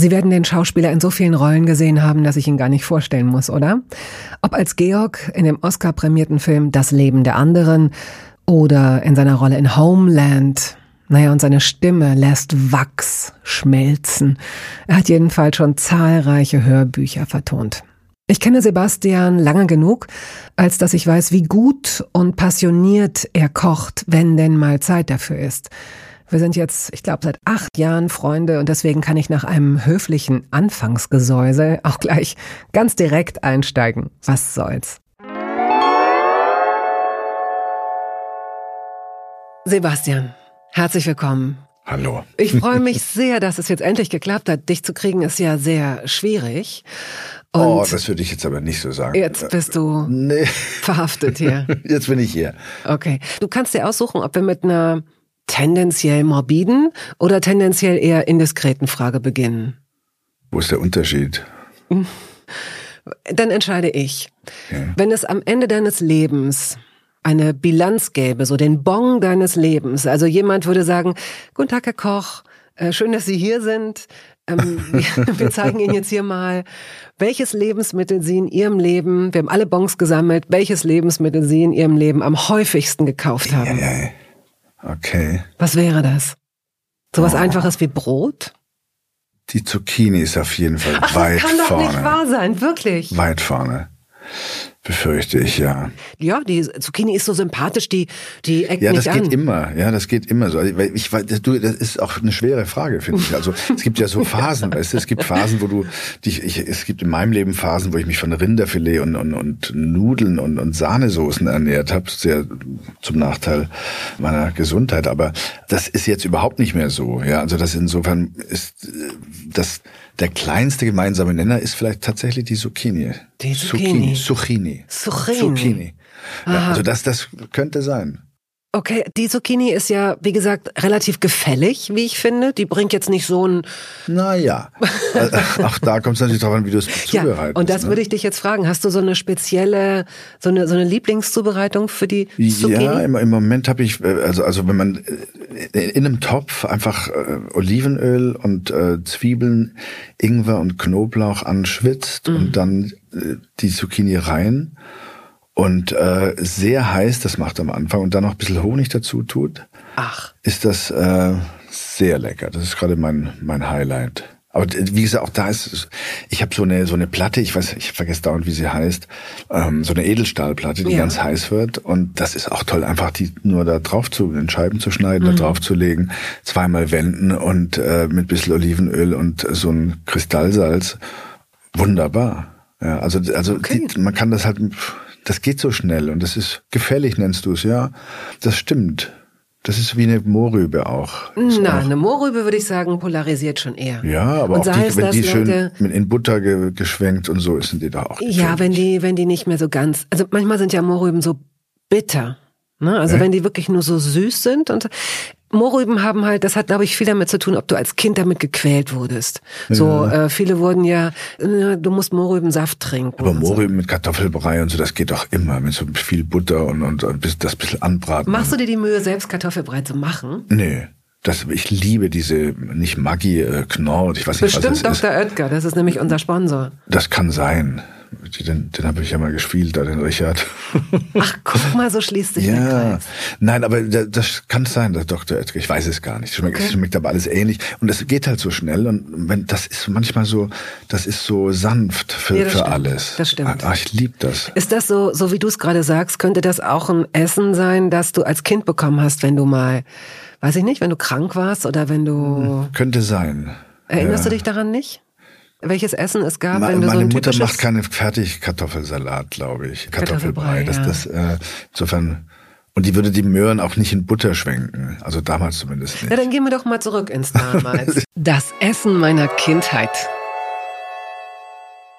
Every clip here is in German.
Sie werden den Schauspieler in so vielen Rollen gesehen haben, dass ich ihn gar nicht vorstellen muss, oder? Ob als Georg in dem Oscar-prämierten Film Das Leben der anderen oder in seiner Rolle in Homeland. Naja, und seine Stimme lässt Wachs schmelzen. Er hat jedenfalls schon zahlreiche Hörbücher vertont. Ich kenne Sebastian lange genug, als dass ich weiß, wie gut und passioniert er kocht, wenn denn mal Zeit dafür ist. Wir sind jetzt, ich glaube, seit acht Jahren Freunde und deswegen kann ich nach einem höflichen Anfangsgesäuse auch gleich ganz direkt einsteigen. Was soll's? Sebastian, herzlich willkommen. Hallo. Ich freue mich sehr, dass es jetzt endlich geklappt hat. Dich zu kriegen ist ja sehr schwierig. Und oh, das würde ich jetzt aber nicht so sagen. Jetzt bist du nee. verhaftet hier. Jetzt bin ich hier. Okay. Du kannst dir aussuchen, ob wir mit einer tendenziell morbiden oder tendenziell eher indiskreten Frage beginnen? Wo ist der Unterschied? Dann entscheide ich. Ja. Wenn es am Ende deines Lebens eine Bilanz gäbe, so den Bon deines Lebens, also jemand würde sagen, Guten Tag, Herr Koch, äh, schön, dass Sie hier sind. Ähm, wir zeigen Ihnen jetzt hier mal, welches Lebensmittel Sie in Ihrem Leben, wir haben alle Bons gesammelt, welches Lebensmittel Sie in Ihrem Leben am häufigsten gekauft haben. Ja, ja, ja. Okay. Was wäre das? So was oh. Einfaches wie Brot? Die Zucchini ist auf jeden Fall Ach, weit vorne. Das kann vorne. doch nicht wahr sein, wirklich. Weit vorne. Befürchte ich, ja. Ja, die Zucchini ist so sympathisch, die, die eckt Ja, das geht an. immer. Ja, das geht immer so. Weil ich, du, das ist auch eine schwere Frage, finde ich. Also, es gibt ja so Phasen, weißt du, es gibt Phasen, wo du dich, ich, es gibt in meinem Leben Phasen, wo ich mich von Rinderfilet und, und, und Nudeln und, und Sahnesoßen ernährt habe. Sehr zum Nachteil meiner Gesundheit. Aber das ist jetzt überhaupt nicht mehr so. Ja, also das insofern ist, äh, das, der kleinste gemeinsame Nenner ist vielleicht tatsächlich die Zucchini. Die Zucchini. Zucchini. Zucchini. Zucchini. Ja, also das, das könnte sein. Okay, die Zucchini ist ja, wie gesagt, relativ gefällig, wie ich finde. Die bringt jetzt nicht so ein... Naja, äh, auch da kommt es natürlich darauf an, wie du es zubereitest. Ja, und das ne? würde ich dich jetzt fragen. Hast du so eine spezielle, so eine, so eine Lieblingszubereitung für die Zucchini? Ja, im, im Moment habe ich, äh, also, also wenn man äh, in einem Topf einfach äh, Olivenöl und äh, Zwiebeln, Ingwer und Knoblauch anschwitzt mhm. und dann äh, die Zucchini rein und äh, sehr heiß, das macht am Anfang und dann noch ein bisschen Honig dazu tut, Ach. ist das äh, sehr lecker. Das ist gerade mein mein Highlight. Aber wie gesagt, auch da ist, ich habe so eine so eine Platte, ich weiß, ich vergesse dauernd, wie sie heißt, ähm, so eine Edelstahlplatte, die ja. ganz heiß wird. Und das ist auch toll, einfach die nur da drauf zu, in Scheiben zu schneiden, mhm. da drauf zu legen, zweimal wenden und äh, mit bisschen Olivenöl und so ein Kristallsalz. Wunderbar. Ja, also also okay. die, man kann das halt das geht so schnell und das ist gefällig, nennst du es, ja. Das stimmt. Das ist wie eine Mohrrübe auch. Nein, eine Mohrrübe würde ich sagen, polarisiert schon eher. Ja, aber und auch die, wenn die schön in Butter ge geschwenkt und so sind die da auch. Gefällig. Ja, wenn die, wenn die nicht mehr so ganz, also manchmal sind ja Mohrrüben so bitter. Ne? Also äh? wenn die wirklich nur so süß sind und Mohrrüben haben halt, das hat glaube ich viel damit zu tun, ob du als Kind damit gequält wurdest. So ja. äh, viele wurden ja, äh, du musst Mohrrübensaft trinken. Aber Mohrrüben so. mit Kartoffelbrei und so, das geht doch immer mit so viel Butter und, und, und das bisschen anbraten. Machst du dir die Mühe, selbst Kartoffelbrei zu machen? Nee. Das, ich liebe diese, nicht Maggi, äh, Knorr, ich weiß nicht, Bestimmt was das Dr. ist. Oetker, das ist nämlich unser Sponsor. Das kann sein. Den, den habe ich ja mal gespielt, da den Richard. Ach, guck mal, so schließt sich ja. der Kreis. Nein, aber das kann sein, der Dr. Oetker. Ich weiß es gar nicht. Es schmeckt, okay. schmeckt aber alles ähnlich. Und es geht halt so schnell. Und wenn das ist manchmal so, das ist so sanft für, ja, für stimmt. alles. Das stimmt. Ach, ich liebe das. Ist das so, so wie du es gerade sagst, könnte das auch ein Essen sein, das du als Kind bekommen hast, wenn du mal, weiß ich nicht, wenn du krank warst oder wenn du. Könnte sein. Erinnerst ja. du dich daran nicht? Welches Essen es gab, Ma wenn du Meine so ein Mutter macht keine Fertigkartoffelsalat, glaube ich. Kartoffelbrei. Das, das, äh, insofern. Und die würde die Möhren auch nicht in Butter schwenken. Also damals zumindest nicht. Ja, dann gehen wir doch mal zurück ins Damals. das Essen meiner Kindheit.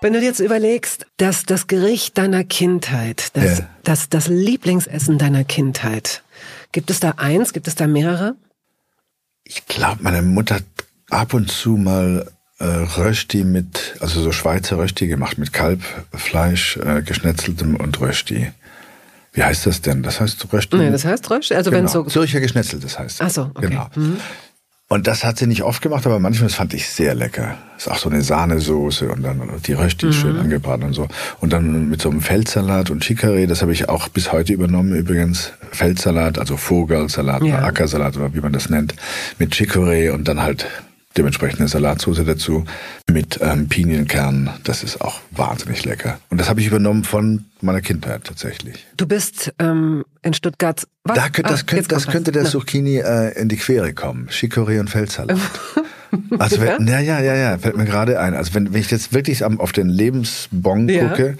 Wenn du dir jetzt überlegst, dass das Gericht deiner Kindheit, das, ja. das, das Lieblingsessen deiner Kindheit, gibt es da eins, gibt es da mehrere? Ich glaube, meine Mutter hat ab und zu mal äh, Rösti mit, also so Schweizer Rösti gemacht mit Kalbfleisch, äh, geschnetzeltem und Rösti. Wie heißt das denn? Das heißt Rösti? Nee, das heißt Rösti. Also genau. wenn so Zürcher geschnetzeltes heißt. Ach so, okay. Genau. Mhm. Und das hat sie nicht oft gemacht, aber manchmal das fand ich sehr lecker. Das ist auch so eine Sahnesoße und dann die Rösti mhm. schön angebraten und so. Und dann mit so einem Feldsalat und Chicorée, das habe ich auch bis heute übernommen übrigens. Feldsalat, also Vogelsalat ja. oder Ackersalat oder wie man das nennt, mit Chicorée und dann halt dementsprechend eine Salatsauce dazu mit ähm, Pinienkernen. Das ist auch wahnsinnig lecker. Und das habe ich übernommen von meiner Kindheit tatsächlich. Du bist ähm, in Stuttgart. Was? Da, das, ah, könnte, das könnte der Zucchini äh, in die Quere kommen. Chicorée und Feldsalat. Also wenn, ja? ja, ja, ja, fällt mir gerade ein. Also wenn, wenn ich jetzt wirklich auf den Lebensbon ja. gucke,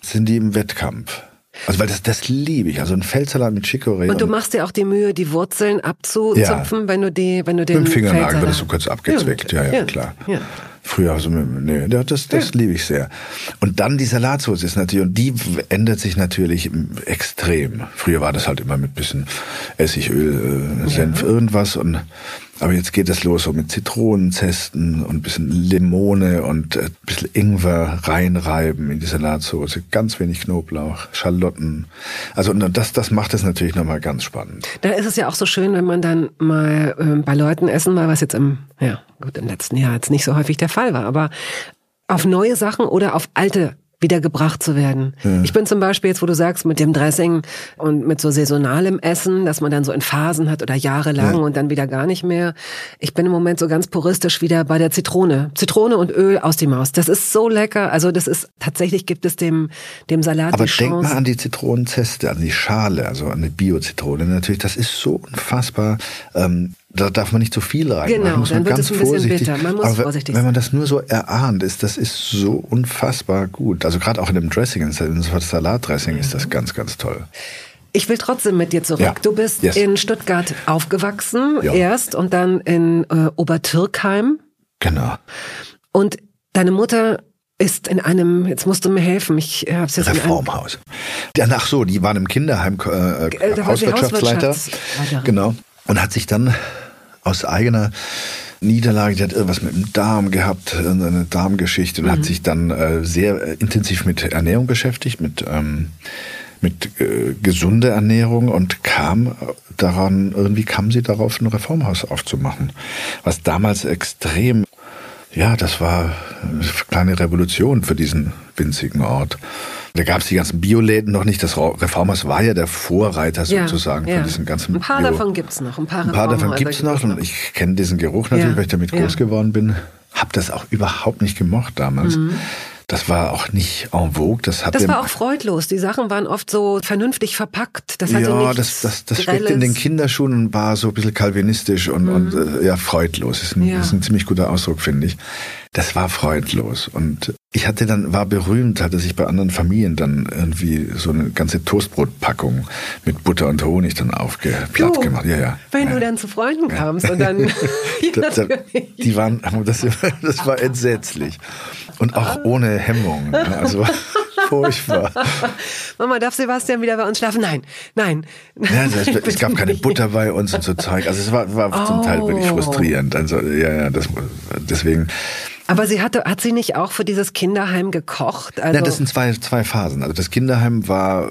sind die im Wettkampf. Also weil das, das liebe ich. Also ein Feldsalat mit Chicorée. Und du machst dir auch die Mühe, die Wurzeln abzuzupfen, ja. wenn du die, wenn du den Mit dem Fingernagel wird das so kurz abgezwickt. Ja, ja, ja klar. Ja. Früher, also, nee, das, das ja. liebe ich sehr. Und dann die Salatsauce ist natürlich, und die ändert sich natürlich extrem. Früher war das halt immer mit bisschen Essigöl, äh, Senf, ja. irgendwas und aber jetzt geht es los so mit Zitronenzesten und ein bisschen Limone und ein bisschen Ingwer reinreiben in die Salatsauce. Ganz wenig Knoblauch, Schalotten. Also und das, das macht es natürlich nochmal ganz spannend. Da ist es ja auch so schön, wenn man dann mal äh, bei Leuten essen war, was jetzt im, ja, gut, im letzten Jahr jetzt nicht so häufig der Fall war, aber auf neue Sachen oder auf alte wiedergebracht zu werden. Ja. Ich bin zum Beispiel jetzt, wo du sagst, mit dem Dressing und mit so saisonalem Essen, dass man dann so in Phasen hat oder jahrelang ja. und dann wieder gar nicht mehr. Ich bin im Moment so ganz puristisch wieder bei der Zitrone. Zitrone und Öl aus die Maus. Das ist so lecker. Also das ist, tatsächlich gibt es dem, dem Salat Aber denk mal an die Zitronenzeste, an die Schale, also an die Bio-Zitrone. Natürlich, das ist so unfassbar ähm, da darf man nicht zu viel rein. Genau, muss man dann ganz wird es ein vorsichtig. bisschen bitter. Man muss Aber vorsichtig wenn man das nur so erahnt, ist das ist so unfassbar gut. Also gerade auch in dem Dressing, in dem Salatdressing mhm. ist das ganz, ganz toll. Ich will trotzdem mit dir zurück. Ja. Du bist yes. in Stuttgart aufgewachsen ja. erst und dann in äh, Obertürkheim. Genau. Und deine Mutter ist in einem, jetzt musst du mir helfen, ich habe es jetzt Reformhaus. Ach so, die waren im Kinderheim äh, äh, Hauswirtschaftsleiter. Genau. Und hat sich dann aus eigener Niederlage, die hat irgendwas mit dem Darm gehabt, eine Darmgeschichte und mhm. hat sich dann äh, sehr äh, intensiv mit Ernährung beschäftigt, mit, ähm, mit äh, gesunder Ernährung und kam daran, irgendwie kam sie darauf, ein Reformhaus aufzumachen. Was damals extrem, ja, das war eine kleine Revolution für diesen winzigen Ort. Da gab es die ganzen Bioläden noch nicht. Das Reformhaus war ja der Vorreiter sozusagen ja, ja. von diesen ganzen. Ein paar Bio davon gibt's noch. Ein paar, ein paar davon gibt's noch. Und ich kenne diesen Geruch natürlich, ja. weil ich damit groß geworden bin. Hab das auch überhaupt nicht gemocht damals. Mhm. Das war auch nicht en vogue. Das, hat das war auch freudlos. Die Sachen waren oft so vernünftig verpackt. Das hatte ja, das, das, das steckt in den Kinderschuhen und war so ein bisschen kalvinistisch und, mhm. und äh, ja, freudlos. Ist ein, ja. ist ein ziemlich guter Ausdruck, finde ich. Das war freudlos. Und ich hatte dann, war berühmt, hatte sich bei anderen Familien dann irgendwie so eine ganze Toastbrotpackung mit Butter und Honig dann aufgeplatt oh, gemacht. Ja, ja. Wenn ja. du dann zu Freunden kamst und dann. das, die waren, das, das war entsetzlich. Und auch ah. ohne Hemmung. Also furchtbar. Mama, darf Sebastian wieder bei uns schlafen? Nein, nein. Ja, es, es gab keine Butter bei uns und so Zeug. Also es war, war oh. zum Teil wirklich oh. frustrierend. Also ja, ja, das, deswegen aber sie hatte, hat sie nicht auch für dieses Kinderheim gekocht? Also ja, das sind zwei, zwei Phasen. Also das Kinderheim war,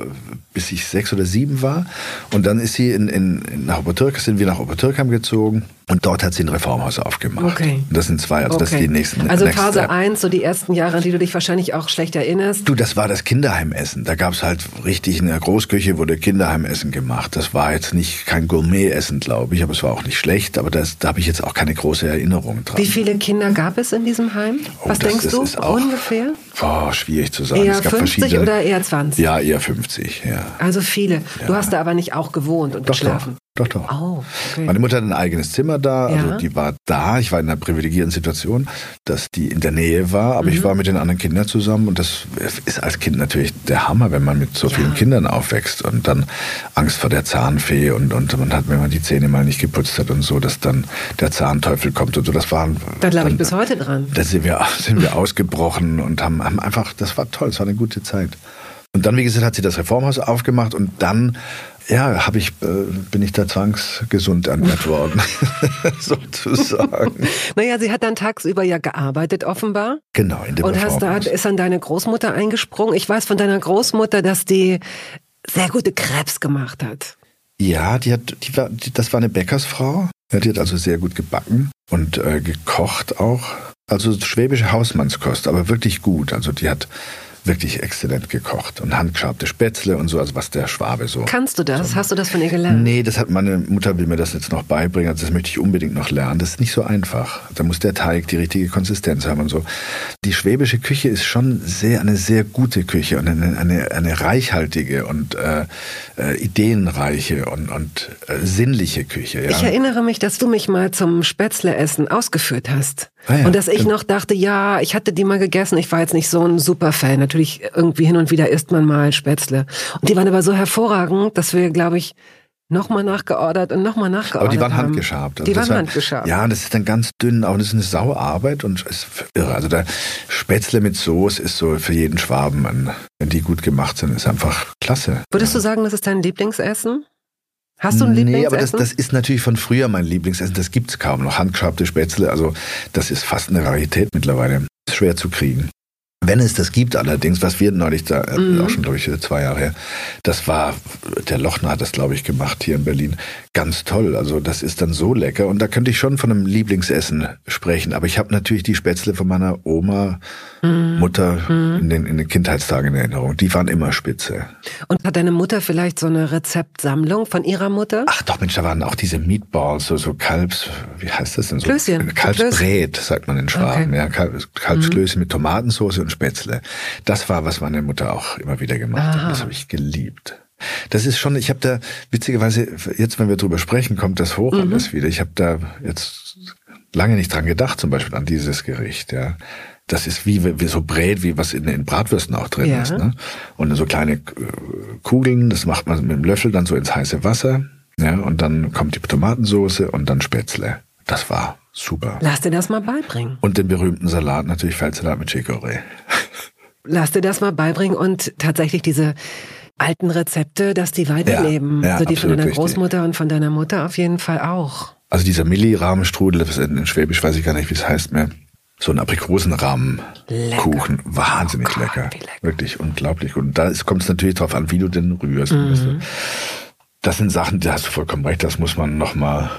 bis ich sechs oder sieben war. Und dann ist sie in, in, nach Obertürk, sind wir nach Obertürkheim gezogen. Und dort hat sie ein Reformhaus aufgemacht. Okay. Und das sind zwei, also okay. das ist die nächsten. Also Phase Step. 1, so die ersten Jahre, an die du dich wahrscheinlich auch schlecht erinnerst. Du, das war das Kinderheimessen. Da gab es halt richtig in der Großküche wurde Kinderheimessen gemacht. Das war jetzt nicht kein Gourmetessen, glaube ich, aber es war auch nicht schlecht. Aber das, da habe ich jetzt auch keine große Erinnerung dran. Wie viele Kinder gab es in diesem Heim? Oh, Was denkst du ungefähr? Oh, schwierig zu sagen. Eher es gab 50 verschiedene. oder eher 20? Ja, eher 50, ja. Also viele. Du Ja. hast da aber nicht auch gewohnt und Doch, geschlafen. doch. Doch, doch. Oh, okay. Meine Mutter hat ein eigenes Zimmer da, Ja. also die war da. Ich war in einer privilegierten Situation, dass die in der Nähe war, aber Mhm. ich war mit den anderen Kindern zusammen und das ist als Kind natürlich der Hammer, wenn man mit so vielen Kindern aufwächst und dann Angst vor der Zahnfee und, und man hat, wenn man die Zähne mal nicht geputzt hat und so, dass dann der Zahnteufel kommt und so. Das waren. da glaube ich bis heute dran. da sind wir, sind wir ausgebrochen und haben, haben einfach, das war toll, es war eine gute Zeit. Und dann, wie gesagt, hat sie das Reformhaus aufgemacht und dann, ja, habe ich, äh, bin ich da zwangsgesund ernährt worden, sozusagen. Naja, sie hat dann tagsüber ja gearbeitet offenbar. Genau, in dem Und hast da, ist dann deine Großmutter eingesprungen. Ich weiß von deiner Großmutter, dass die sehr gute Krebs gemacht hat. Ja, die hat, die war, die, das war eine Bäckersfrau. Die hat also sehr gut gebacken und äh, gekocht auch. Also schwäbische Hausmannskost, aber wirklich gut. Also die hat wirklich exzellent gekocht und handgeschabte Spätzle und so, also was der Schwabe so. Kannst du das? Hast du das von ihr gelernt? Nee, das hat meine Mutter will mir das jetzt noch beibringen. Also das möchte ich unbedingt noch lernen. Das ist nicht so einfach. Da muss der Teig die richtige Konsistenz haben und so. Die schwäbische Küche ist schon sehr eine sehr gute Küche und eine eine, eine reichhaltige und äh, äh, ideenreiche und und äh, sinnliche Küche. Ja. Ich erinnere mich, dass du mich mal zum Spätzleessen ausgeführt hast. Ah ja, und dass ich noch dachte, ja, ich hatte die mal gegessen. Ich war jetzt nicht so ein Superfan. Natürlich irgendwie hin und wieder isst man mal Spätzle. Und die waren aber so hervorragend, dass wir, glaube ich, nochmal nachgeordert und nochmal nachgeordert aber die waren haben. handgeschabt. Also Die waren war- handgeschabt. Ja, das ist dann ganz dünn, auch das ist eine Sauarbeit und ist irre. Also der Spätzle mit Soße ist so für jeden Schwaben, ein, wenn die gut gemacht sind, ist einfach klasse. Würdest du sagen, das ist dein Lieblingsessen? Hast du ein Nee, Lieblingsessen? aber das, das ist natürlich von früher mein Lieblingsessen. Das gibt's kaum noch. Handgeschabte Spätzle, also das ist fast eine Rarität mittlerweile. Ist schwer zu kriegen. Wenn es das gibt allerdings, was wir neulich da, äh, Mhm. auch schon glaube ich zwei Jahre her, das war, der Lochner hat das glaube ich gemacht hier in Berlin, ganz toll. Also das ist dann so lecker und da könnte ich schon von einem Lieblingsessen sprechen. Aber ich habe natürlich die Spätzle von meiner Oma, Mhm. Mutter in, den, in den Kindheitstagen in Erinnerung. Die waren immer spitze. Und hat deine Mutter vielleicht so eine Rezeptsammlung von ihrer Mutter? Ach doch, Mensch, da waren auch diese Meatballs, so, so Kalbs, wie heißt das denn so? Klößchen. Kalbsbrät, sagt man in Schwaben, Okay. ja. Kalb, Kalbsklößchen mit Tomatensauce und Spätzle. Das war, was meine Mutter auch immer wieder gemacht Aha. hat. Das habe ich geliebt. Das ist schon, ich habe da, witzigerweise, jetzt, wenn wir drüber sprechen, kommt das hoch Mhm. alles wieder. Ich habe da jetzt lange nicht dran gedacht, zum Beispiel an dieses Gericht, ja. Das ist wie, wie so Brät, wie was in, in Bratwürsten auch drin Ja. ist. Ne? Und so kleine äh, Kugeln, das macht man mit dem Löffel dann so ins heiße Wasser. Ja, und dann kommt die Tomatensauce und dann Spätzle. Das war super. Lass dir das mal beibringen. Und den berühmten Salat, natürlich Feldsalat mit Chicorée. Lass dir das mal beibringen und tatsächlich diese alten Rezepte, dass die weiterleben. Ja, ja, also die von deiner richtig. Großmutter und von deiner Mutter auf jeden Fall auch. Also dieser Milli-Rahmenstrudel, das ist in, in Schwäbisch weiß ich gar nicht, wie es heißt mehr. So ein Aprikosenrahmenkuchen. Wahnsinnig Oh Gott, lecker. lecker. Wirklich unglaublich. Und da kommt es natürlich drauf an, wie du den rührst. Mhm. Das sind Sachen, da hast du vollkommen recht, das muss man nochmal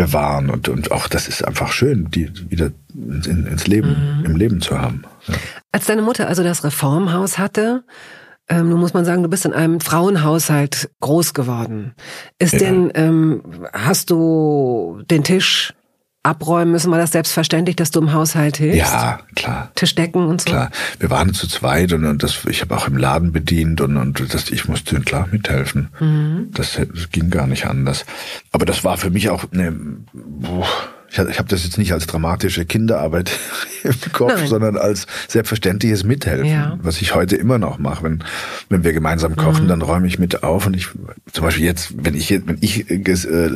bewahren. Und, und auch das ist einfach schön, die wieder in, ins Leben, Mhm. im Leben zu haben. Ja. Als deine Mutter also das Reformhaus hatte, ähm, nun muss man sagen, du bist in einem Frauenhaushalt groß geworden. Ist Ja. denn, ähm, hast du den Tisch abräumen müssen? War das selbstverständlich, dass du im Haushalt hilfst? ja, klar. Tisch decken und so? Klar, wir waren zu zweit und, und das, ich habe auch im Laden bedient und, und das, ich musste klar mithelfen. Mhm. Das, das ging gar nicht anders. Aber das war für mich auch eine, boah, ich, hab- ich habe das jetzt nicht als dramatische Kinderarbeit im Kopf, Nein. sondern als selbstverständliches Mithelfen, Ja. was ich heute immer noch mache. Wenn, wenn wir gemeinsam kochen, Mhm. dann räume ich mit auf und ich, zum Beispiel jetzt, wenn ich, wenn ich äh, äh,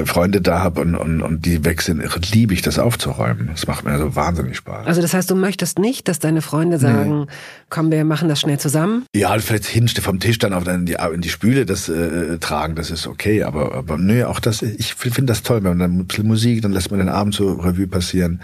äh, Freunde da habe und, und, und die weg sind, liebe ich das aufzuräumen. Das macht mir so wahnsinnig Spaß. Also das heißt, du möchtest nicht, dass deine Freunde sagen, komm, wir machen das schnell zusammen? Ja, vielleicht hinste vom Tisch dann auf in die, in die Spüle das äh, tragen, das ist okay. Aber, aber nö, auch das, ich finde das toll, wenn man dann ein bisschen Musik, dann lässt man den Abend so Revue passieren.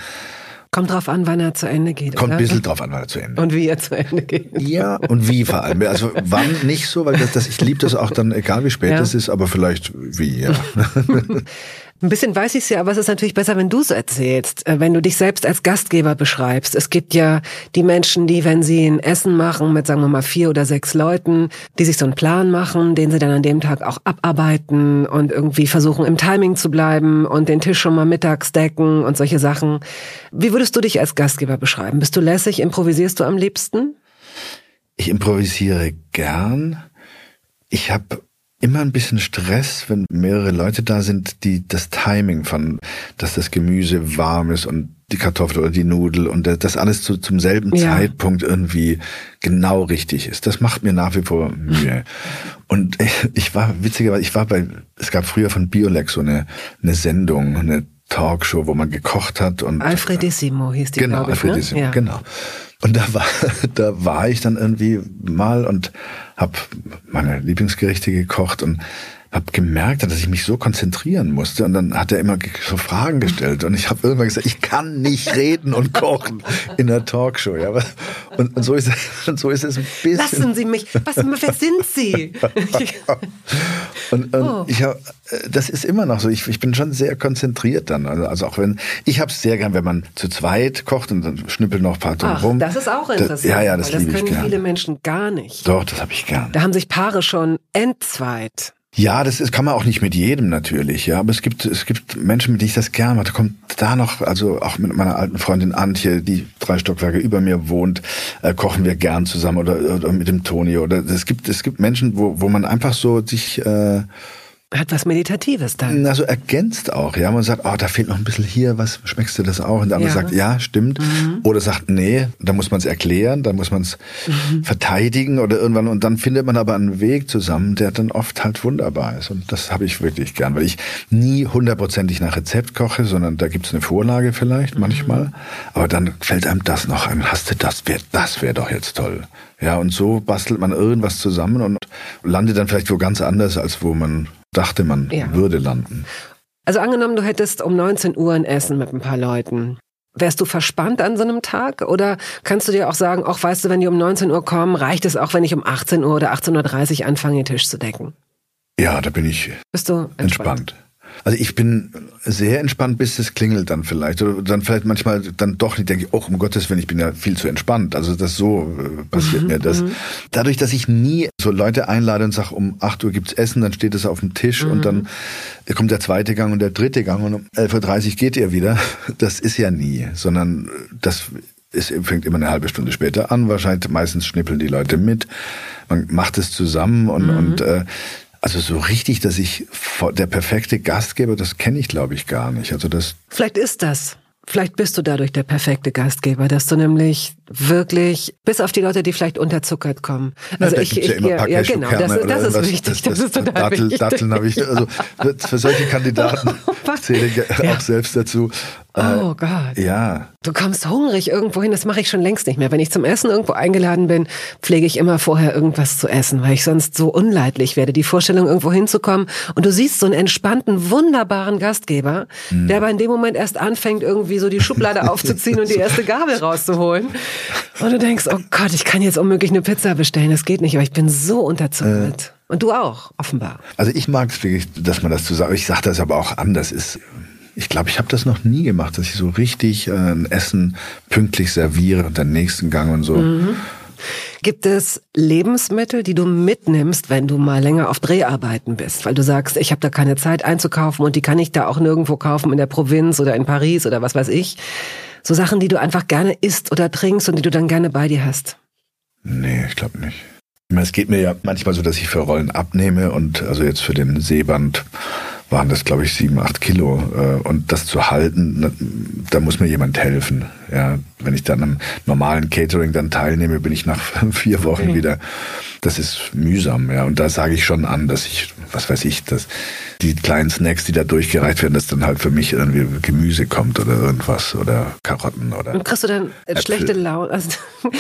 Kommt drauf an, wann er zu Ende geht. Kommt oder? ein bisschen drauf an, wann er zu Ende. Und wie er zu Ende geht. ja, und wie vor allem. Also wann nicht so, weil das, das ich liebe das auch dann, egal wie spät Ja. es ist, aber vielleicht wie, ja. Ein bisschen weiß ich es ja, aber es ist natürlich besser, wenn du es erzählst, äh, wenn du dich selbst als Gastgeber beschreibst. Es gibt ja die Menschen, die, wenn sie ein Essen machen mit, sagen wir mal, vier oder sechs Leuten, die sich so einen Plan machen, den sie dann an dem Tag auch abarbeiten und irgendwie versuchen, im Timing zu bleiben und den Tisch schon mal mittags decken und solche Sachen. Wie würdest du dich als Gastgeber beschreiben? Bist du lässig? Improvisierst du am liebsten? Ich improvisiere gern. Ich habe immer ein bisschen Stress, wenn mehrere Leute da sind, die das Timing von, dass das Gemüse warm ist und die Kartoffel oder die Nudel und das alles zu, zum selben ja. Zeitpunkt irgendwie genau richtig ist. Das macht mir nach wie vor Mühe. Und ich, war witzigerweise, ich war bei, es gab früher von Biolex so eine, eine Sendung, eine Talkshow, wo man gekocht hat und Alfredissimo hieß die, genau, ich, ne? Alfredissimo, ne? ja. genau. Und da war, da war ich dann irgendwie mal und habe meine Lieblingsgerichte gekocht und habe gemerkt, dass ich mich so konzentrieren musste und dann hat er immer so Fragen gestellt und ich habe irgendwann gesagt, ich kann nicht reden und kochen in der Talkshow. Ja, und, und so ist und so ist es ein bisschen. Lassen Sie mich. Was? Wer sind Sie? und, und oh. ich habe, das ist immer noch so. Ich, ich bin schon sehr konzentriert dann. Also, also auch wenn ich habe es sehr gern, wenn man zu zweit kocht und dann schnippelt noch ein paar Ach, rum. Das ist auch interessant. Das, ja, ja, das, das liebe ich gern. viele Menschen gar nicht. Doch, das habe ich gern. Da haben sich Paare schon entzweit. Ja, das ist, kann man auch nicht mit jedem natürlich, ja. Aber es gibt, es gibt Menschen, mit denen ich das gern mache. Da kommt da noch, also auch mit meiner alten Freundin Antje, die drei Stockwerke über mir wohnt, äh, kochen wir gern zusammen oder, oder mit dem Toni. Oder es gibt, es gibt Menschen, wo, wo man einfach so sich äh, hat was Meditatives dann. Also ergänzt auch, ja. Man sagt, oh, da fehlt noch ein bisschen hier, was schmeckst du das auch? Und der andere ja. sagt, ja, stimmt. Mhm. Oder sagt, nee, da muss man es erklären, da muss man es mhm. verteidigen oder irgendwann. Und dann findet man aber einen Weg zusammen, der dann oft halt wunderbar ist. Und das habe ich wirklich gern, weil ich nie hundertprozentig nach Rezept koche, sondern da gibt's eine Vorlage vielleicht mhm. manchmal. Aber dann fällt einem das noch ein. Hast du das? Wär, das wäre doch jetzt toll. Ja, und so bastelt man irgendwas zusammen und landet dann vielleicht wo ganz anders, als wo man dachte, man ja. würde landen. Also angenommen, du hättest um 19 Uhr ein Essen mit ein paar Leuten. Wärst du verspannt an so einem Tag? Oder kannst du dir auch sagen, auch weißt du, wenn die um 19 Uhr kommen, reicht es auch, wenn ich um 18 Uhr oder 18.30 Uhr anfange, den Tisch zu decken? Ja, da bin ich Bist du entspannt? entspannt. Also ich bin sehr entspannt, bis es klingelt dann vielleicht. Oder dann vielleicht manchmal dann doch nicht denke ich, oh, um Gottes Willen, ich bin ja viel zu entspannt. Also das so äh, passiert mhm, mir das. Mhm. Dadurch, dass ich nie so Leute einlade und sage, um 8 Uhr gibt's Essen, dann steht es auf dem Tisch mhm. und dann kommt der zweite Gang und der dritte Gang und um 11.30 Uhr geht ihr wieder. Das ist ja nie, sondern das es fängt immer eine halbe Stunde später an, wahrscheinlich meistens schnippeln die Leute mit. Man macht es zusammen und, mhm. und äh, also so richtig, dass ich der perfekte Gastgeber, das kenne ich glaube ich gar nicht. Also das. Vielleicht ist das. Vielleicht bist du dadurch der perfekte Gastgeber, dass du nämlich wirklich, bis auf die Leute, die vielleicht unterzuckert kommen. Also ja, ich, ich, ja, ja, genau, das, ist, das ist wichtig, das, das, ist total Dattel, wichtig. Datteln habe ich, also für solche Kandidaten zähle ich ja. auch selbst dazu. Äh, oh Gott. Ja. Du kommst hungrig irgendwo hin, das mache ich schon längst nicht mehr. Wenn ich zum Essen irgendwo eingeladen bin, pflege ich immer vorher irgendwas zu essen, weil ich sonst so unleidlich werde. Die Vorstellung, irgendwo hinzukommen und du siehst so einen entspannten, wunderbaren Gastgeber, mhm. der aber in dem Moment erst anfängt, irgendwie so die Schublade aufzuziehen und die erste Gabel rauszuholen. Und du denkst, oh Gott, ich kann jetzt unmöglich eine Pizza bestellen, das geht nicht, aber ich bin so unterzuckert. Äh. Und du auch, offenbar. Also ich mag es wirklich, dass man das zu sagen. Ich sage das aber auch anders. Ist ich glaube, ich habe das noch nie gemacht, dass ich so richtig äh, ein Essen pünktlich serviere und den nächsten Gang und so. Mhm. Gibt es Lebensmittel, die du mitnimmst, wenn du mal länger auf Dreharbeiten bist? Weil du sagst, ich habe da keine Zeit einzukaufen und die kann ich da auch nirgendwo kaufen in der Provinz oder in Paris oder was weiß ich. So Sachen, die du einfach gerne isst oder trinkst und die du dann gerne bei dir hast. Nee, ich glaube nicht. Es geht mir ja manchmal so, dass ich für Rollen abnehme und also jetzt für den Seeband waren das, glaube ich, sieben, acht Kilo. Äh, und das zu halten, da muss mir jemand helfen. Ja, wenn ich dann am normalen Catering dann teilnehme, bin ich nach vier Wochen okay. wieder. Das ist mühsam, ja. Und da sage ich schon an, dass ich, was weiß ich, dass die kleinen Snacks, die da durchgereicht werden, dass dann halt für mich irgendwie Gemüse kommt oder irgendwas oder Karotten oder. Und kriegst du dann Äpfel. schlechte Laune? Also,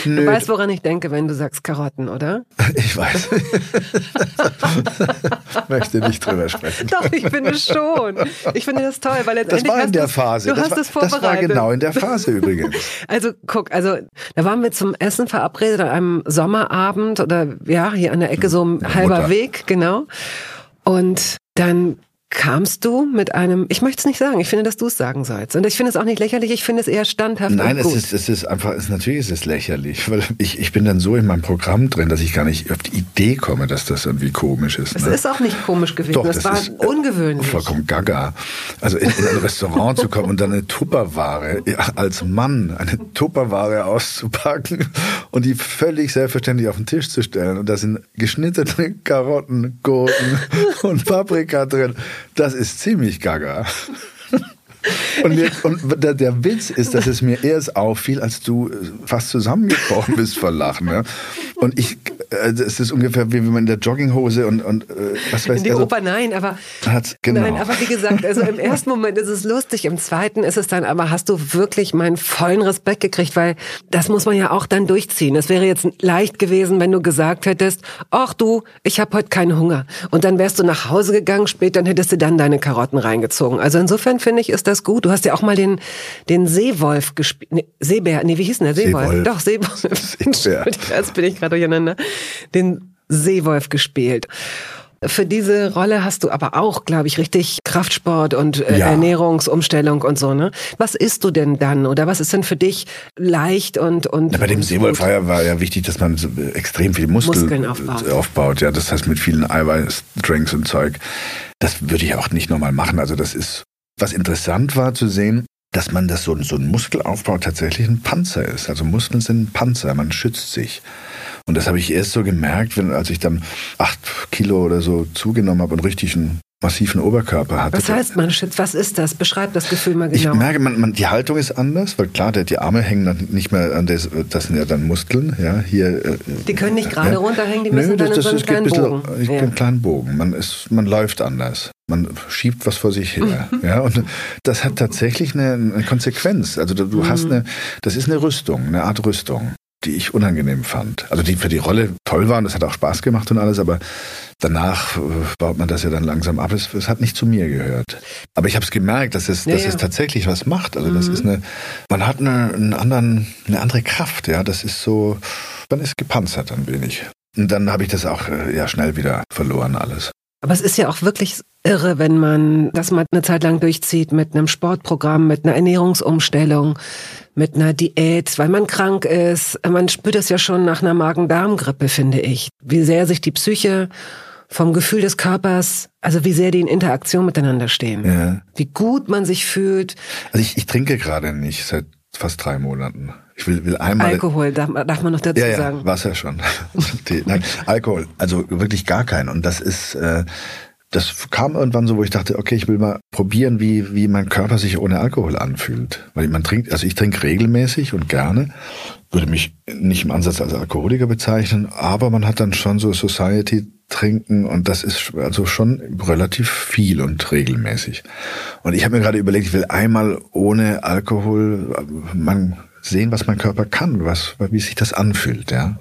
du weißt, woran ich denke, wenn du sagst Karotten, oder? Ich weiß. Möchte nicht drüber sprechen. Doch, ich finde schon. Ich finde das toll, weil letztendlich. Das war in der Phase. Du das hast war, es vorbereitet. Das war genau in der Phase übrigens. Also guck, also da waren wir zum Essen verabredet an einem Sommerabend oder ja, hier an der Ecke so ein halber Mutter. Weg, genau. Und dann kamst du mit einem, ich möchte es nicht sagen, ich finde, dass du es sagen sollst. Und ich finde es auch nicht lächerlich, ich finde es eher standhaft. Nein, es ist, es ist einfach, es, natürlich ist es lächerlich, weil ich, ich bin dann so in meinem Programm drin, dass ich gar nicht auf die Idee komme, dass das irgendwie komisch ist. Es ne? ist auch nicht komisch gewesen, Doch, es war ungewöhnlich. Vollkommen gaga. Also in, in ein Restaurant zu kommen und dann eine Tupperware, als Mann, eine Tupperware auszupacken und die völlig selbstverständlich auf den Tisch zu stellen. Und da sind geschnittene Karotten, Gurken und Paprika drin. Das ist ziemlich gaga. Und, mir, und der, der, Witz ist, dass es mir erst auffiel, als du fast zusammengebrochen bist vor Lachen. Ja? Und ich, äh, es ist ungefähr wie wenn man in der Jogginghose und, und äh, was weiß ich. In die also, Oper, nein, aber, genau. nein, aber wie gesagt, also im ersten Moment ist es lustig, im zweiten ist es dann, aber hast du wirklich meinen vollen Respekt gekriegt, weil das muss man ja auch dann durchziehen. Es wäre jetzt leicht gewesen, wenn du gesagt hättest, ach du, ich habe heute keinen Hunger. Und dann wärst du nach Hause gegangen, später dann hättest du dann deine Karotten reingezogen. Also insofern finde ich, ist das gut. Du hast ja auch mal den, den Seewolf gespielt. Nee, Seebär, nee, wie hieß denn der? Seewolf. Seewolf. Doch, Seewolf. Seebär. Jetzt bin ich gerade durcheinander. Den Seewolf gespielt. Für diese Rolle hast du aber auch, glaube ich, richtig Kraftsport und äh, ja. Ernährungsumstellung und so, ne? Was isst du denn dann? Oder was ist denn für dich leicht und und ja, Bei dem Seewolf war ja, war ja wichtig, dass man so extrem viel Muskel Muskeln aufbaut. aufbaut. Ja, das heißt mit vielen Eiweißdrinks und Zeug. Das würde ich auch nicht nochmal machen. Also das ist was interessant war zu sehen, dass man das so, so ein Muskelaufbau tatsächlich ein Panzer ist. Also Muskeln sind ein Panzer, man schützt sich. Und das habe ich erst so gemerkt, wenn, als ich dann acht Kilo oder so zugenommen habe und richtig einen massiven Oberkörper hatte. Was heißt man schützt? Was ist das? Beschreib das Gefühl mal genau. Ich merke, man, man, die Haltung ist anders, weil klar, der, die Arme hängen dann nicht mehr an das, das sind ja dann Muskeln, ja, hier. Äh, die können nicht gerade ja. runterhängen, die müssen Nö, dann das, in so einen kleinen bisschen, Bogen. Ich ja. einen kleinen Bogen. Man ist, man läuft anders. Man schiebt was vor sich her. Mhm. Ja, und das hat tatsächlich eine, eine Konsequenz. Also du, du mhm. hast eine, das ist eine Rüstung, eine Art Rüstung die ich unangenehm fand. Also die für die Rolle toll waren, das hat auch Spaß gemacht und alles, aber danach äh, baut man das ja dann langsam ab. Es, es hat nicht zu mir gehört. Aber ich habe es gemerkt, dass es, ja, dass ja. es tatsächlich was macht. Also mhm. das ist eine, man hat eine, einen anderen, eine andere Kraft. Ja, das ist so, man ist gepanzert ein wenig. Und dann habe ich das auch äh, ja schnell wieder verloren alles. Aber es ist ja auch wirklich irre, wenn man das mal eine Zeit lang durchzieht mit einem Sportprogramm, mit einer Ernährungsumstellung, mit einer Diät, weil man krank ist. Man spürt das ja schon nach einer Magen-Darm-Grippe, finde ich. Wie sehr sich die Psyche vom Gefühl des Körpers, also wie sehr die in Interaktion miteinander stehen. Ja. Wie gut man sich fühlt. Also ich, ich trinke gerade nicht seit fast drei Monaten. Ich will, will einmal. Alkohol, darf, darf man noch dazu ja, ja, sagen. Wasser schon. Nein, Alkohol, also wirklich gar keinen. Und das ist, äh, das kam irgendwann so, wo ich dachte, okay, ich will mal probieren, wie, wie mein Körper sich ohne Alkohol anfühlt. Weil man trinkt, also ich trinke regelmäßig und gerne, würde mich nicht im Ansatz als Alkoholiker bezeichnen, aber man hat dann schon so Society trinken und das ist also schon relativ viel und regelmäßig. Und ich habe mir gerade überlegt, ich will einmal ohne Alkohol man sehen, was mein Körper kann, was, wie sich das anfühlt, ja.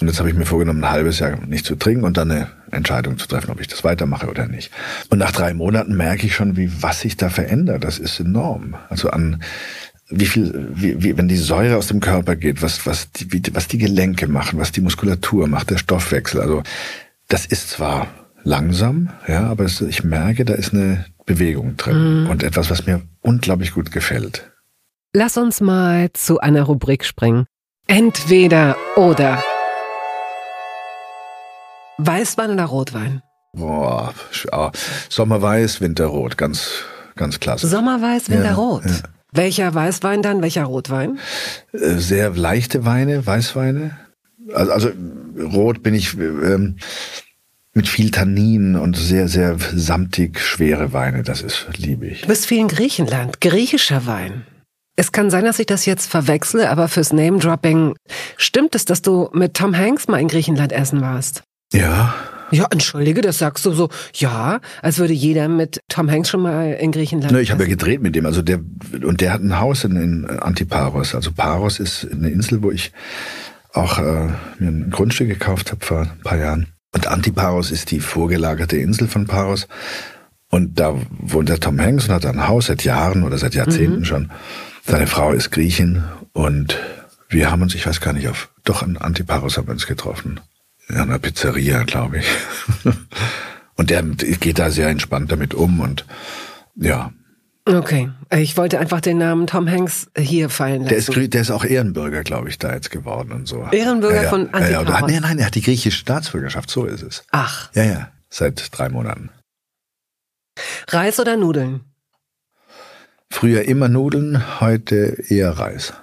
Und jetzt habe ich mir vorgenommen, ein halbes Jahr nicht zu trinken und dann eine Entscheidung zu treffen, ob ich das weitermache oder nicht. Und nach drei Monaten merke ich schon, wie was sich da verändert. Das ist enorm. Also an wie viel, wie, wie, wenn die Säure aus dem Körper geht, was, was die, wie, was die Gelenke machen, was die Muskulatur macht, der Stoffwechsel. Also das ist zwar langsam, ja, aber es, ich merke, da ist eine Bewegung drin mhm. und etwas, was mir unglaublich gut gefällt. Lass uns mal zu einer Rubrik springen. Entweder oder. Weißwein oder Rotwein? Boah, Sommerweiß, Winterrot, ganz, ganz klasse. Sommerweiß, Winterrot. Ja, ja. Welcher Weißwein dann, welcher Rotwein? Äh, sehr leichte Weine, Weißweine. Also, also Rot bin ich ähm, mit viel Tannin und sehr, sehr samtig schwere Weine. Das ist liebe ich. Du bist viel in Griechenland. Griechischer Wein. Es kann sein, dass ich das jetzt verwechsle, aber fürs Name-Dropping stimmt es, dass du mit Tom Hanks mal in Griechenland essen warst? Ja. Ja, entschuldige, das sagst du so, ja, als würde jeder mit Tom Hanks schon mal in Griechenland. Ne, ich habe ja gedreht mit dem, also der und der hat ein Haus in, in Antiparos. Also Paros ist eine Insel, wo ich auch äh, mir ein Grundstück gekauft habe vor ein paar Jahren. Und Antiparos ist die vorgelagerte Insel von Paros. Und da wohnt der Tom Hanks und hat ein Haus seit Jahren oder seit Jahrzehnten mhm. schon. Seine Frau ist Griechin und wir haben uns, ich weiß gar nicht, auf, doch an Antiparos haben wir uns getroffen. In einer Pizzeria, glaube ich. und der geht da sehr entspannt damit um und ja. Okay, ich wollte einfach den Namen Tom Hanks hier fallen lassen. Der ist, der ist auch Ehrenbürger, glaube ich, da jetzt geworden und so. Ehrenbürger ja, ja. von Antiparos? Ja, nein, nein, er hat die griechische Staatsbürgerschaft, so ist es. Ach. Ja, ja, seit drei Monaten. Reis oder Nudeln? Früher immer Nudeln, heute eher Reis.